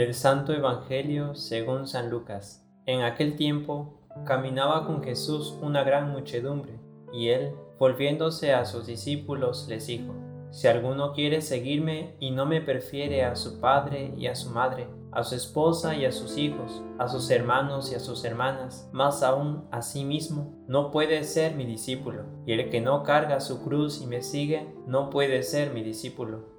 Del Santo Evangelio según San Lucas. En aquel tiempo caminaba con Jesús una gran muchedumbre, y él, volviéndose a sus discípulos, les dijo, Si alguno quiere seguirme y no me prefiere a su padre y a su madre, a su esposa y a sus hijos, a sus hermanos y a sus hermanas, más aún a sí mismo, no puede ser mi discípulo. Y el que no carga su cruz y me sigue, no puede ser mi discípulo.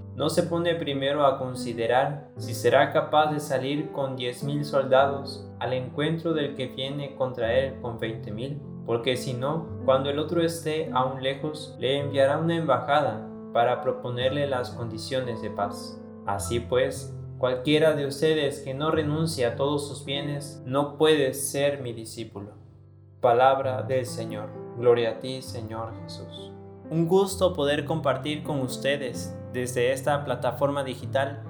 no se pone primero a considerar si será capaz de salir con diez mil soldados al encuentro del que viene contra él con veinte mil? Porque si no, cuando el otro esté aún lejos, le enviará una embajada para proponerle las condiciones de paz. Así pues, cualquiera de ustedes que no renuncie a todos sus bienes no puede ser mi discípulo. Palabra del Señor. Gloria a ti, Señor Jesús. Un gusto poder compartir con ustedes desde esta plataforma digital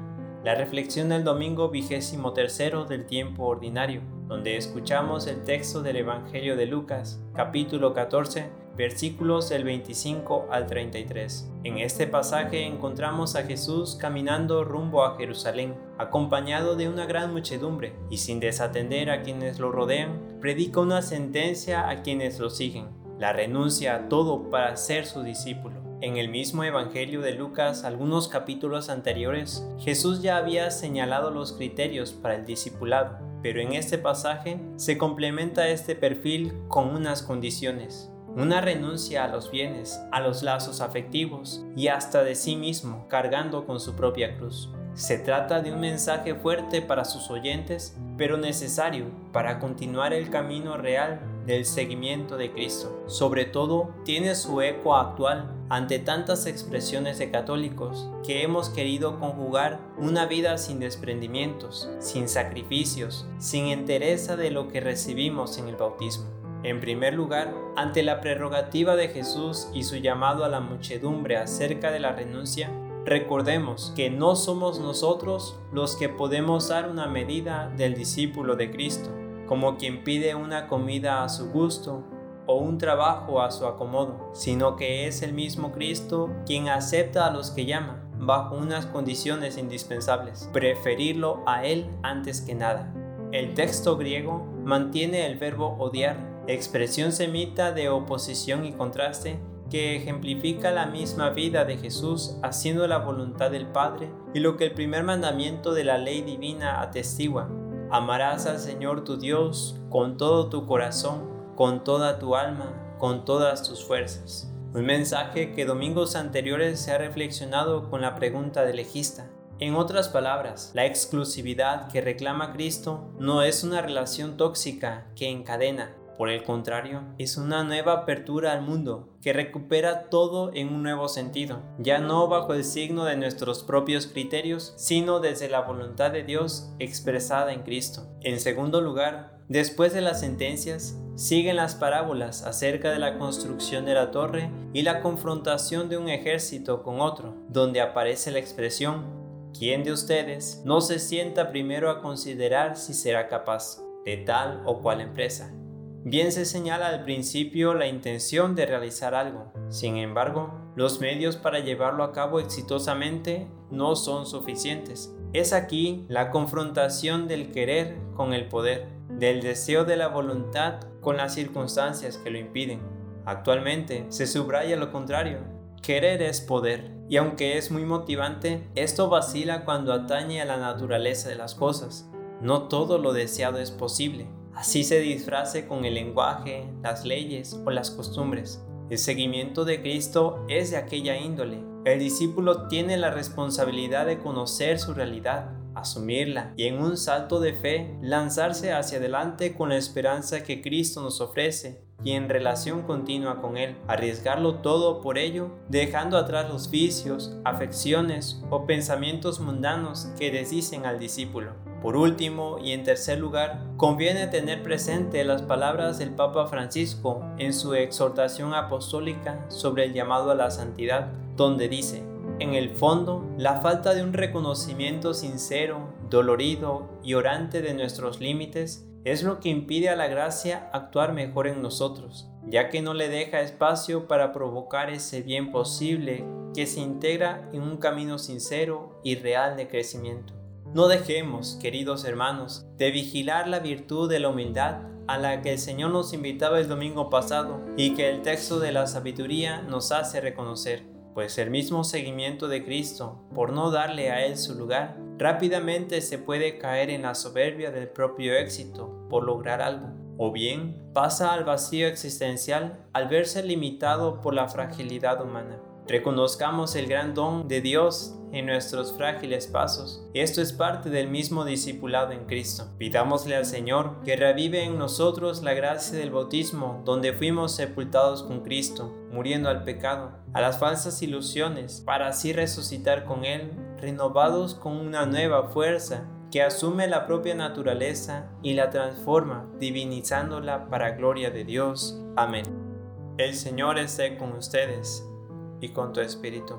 la reflexión del domingo vigésimo tercero del tiempo ordinario, donde escuchamos el texto del Evangelio de Lucas, capítulo 14, versículos del 25 al 33. En este pasaje encontramos a Jesús caminando rumbo a Jerusalén, acompañado de una gran muchedumbre, y sin desatender a quienes lo rodean, predica una sentencia a quienes lo siguen, la renuncia a todo para ser su discípulo. En el mismo Evangelio de Lucas, algunos capítulos anteriores, Jesús ya había señalado los criterios para el discipulado, pero en este pasaje se complementa este perfil con unas condiciones una renuncia a los bienes, a los lazos afectivos y hasta de sí mismo, cargando con su propia cruz. Se trata de un mensaje fuerte para sus oyentes, pero necesario para continuar el camino real del seguimiento de Cristo. Sobre todo, tiene su eco actual ante tantas expresiones de católicos que hemos querido conjugar una vida sin desprendimientos, sin sacrificios, sin entereza de lo que recibimos en el bautismo. En primer lugar, ante la prerrogativa de Jesús y su llamado a la muchedumbre acerca de la renuncia, recordemos que no somos nosotros los que podemos dar una medida del discípulo de Cristo, como quien pide una comida a su gusto o un trabajo a su acomodo, sino que es el mismo Cristo quien acepta a los que llama bajo unas condiciones indispensables, preferirlo a Él antes que nada. El texto griego mantiene el verbo odiar expresión semita de oposición y contraste que ejemplifica la misma vida de Jesús haciendo la voluntad del Padre y lo que el primer mandamiento de la ley divina atestigua. Amarás al Señor tu Dios con todo tu corazón, con toda tu alma, con todas tus fuerzas. Un mensaje que domingos anteriores se ha reflexionado con la pregunta del legista. En otras palabras, la exclusividad que reclama Cristo no es una relación tóxica que encadena, por el contrario, es una nueva apertura al mundo que recupera todo en un nuevo sentido, ya no bajo el signo de nuestros propios criterios, sino desde la voluntad de Dios expresada en Cristo. En segundo lugar, después de las sentencias, siguen las parábolas acerca de la construcción de la torre y la confrontación de un ejército con otro, donde aparece la expresión, ¿quién de ustedes no se sienta primero a considerar si será capaz de tal o cual empresa? Bien se señala al principio la intención de realizar algo, sin embargo, los medios para llevarlo a cabo exitosamente no son suficientes. Es aquí la confrontación del querer con el poder, del deseo de la voluntad con las circunstancias que lo impiden. Actualmente se subraya lo contrario. Querer es poder, y aunque es muy motivante, esto vacila cuando atañe a la naturaleza de las cosas. No todo lo deseado es posible así se disfrace con el lenguaje, las leyes o las costumbres. El seguimiento de Cristo es de aquella índole. El discípulo tiene la responsabilidad de conocer su realidad, asumirla y en un salto de fe lanzarse hacia adelante con la esperanza que Cristo nos ofrece, y en relación continua con Él, arriesgarlo todo por ello, dejando atrás los vicios, afecciones o pensamientos mundanos que desdicen al discípulo. Por último y en tercer lugar, conviene tener presente las palabras del Papa Francisco en su exhortación apostólica sobre el llamado a la santidad, donde dice, en el fondo, la falta de un reconocimiento sincero, dolorido y orante de nuestros límites es lo que impide a la gracia actuar mejor en nosotros, ya que no le deja espacio para provocar ese bien posible que se integra en un camino sincero y real de crecimiento. No dejemos, queridos hermanos, de vigilar la virtud de la humildad a la que el Señor nos invitaba el domingo pasado y que el texto de la sabiduría nos hace reconocer, pues el mismo seguimiento de Cristo, por no darle a Él su lugar, rápidamente se puede caer en la soberbia del propio éxito por lograr algo, o bien pasa al vacío existencial al verse limitado por la fragilidad humana. Reconozcamos el gran don de Dios en nuestros frágiles pasos. Esto es parte del mismo discipulado en Cristo. Pidámosle al Señor que revive en nosotros la gracia del bautismo, donde fuimos sepultados con Cristo, muriendo al pecado, a las falsas ilusiones, para así resucitar con Él, renovados con una nueva fuerza que asume la propia naturaleza y la transforma, divinizándola para gloria de Dios. Amén. El Señor esté con ustedes y con tu espíritu.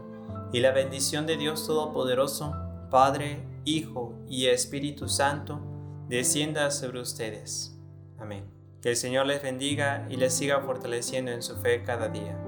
Y la bendición de Dios Todopoderoso, Padre, Hijo y Espíritu Santo, descienda sobre ustedes. Amén. Que el Señor les bendiga y les siga fortaleciendo en su fe cada día.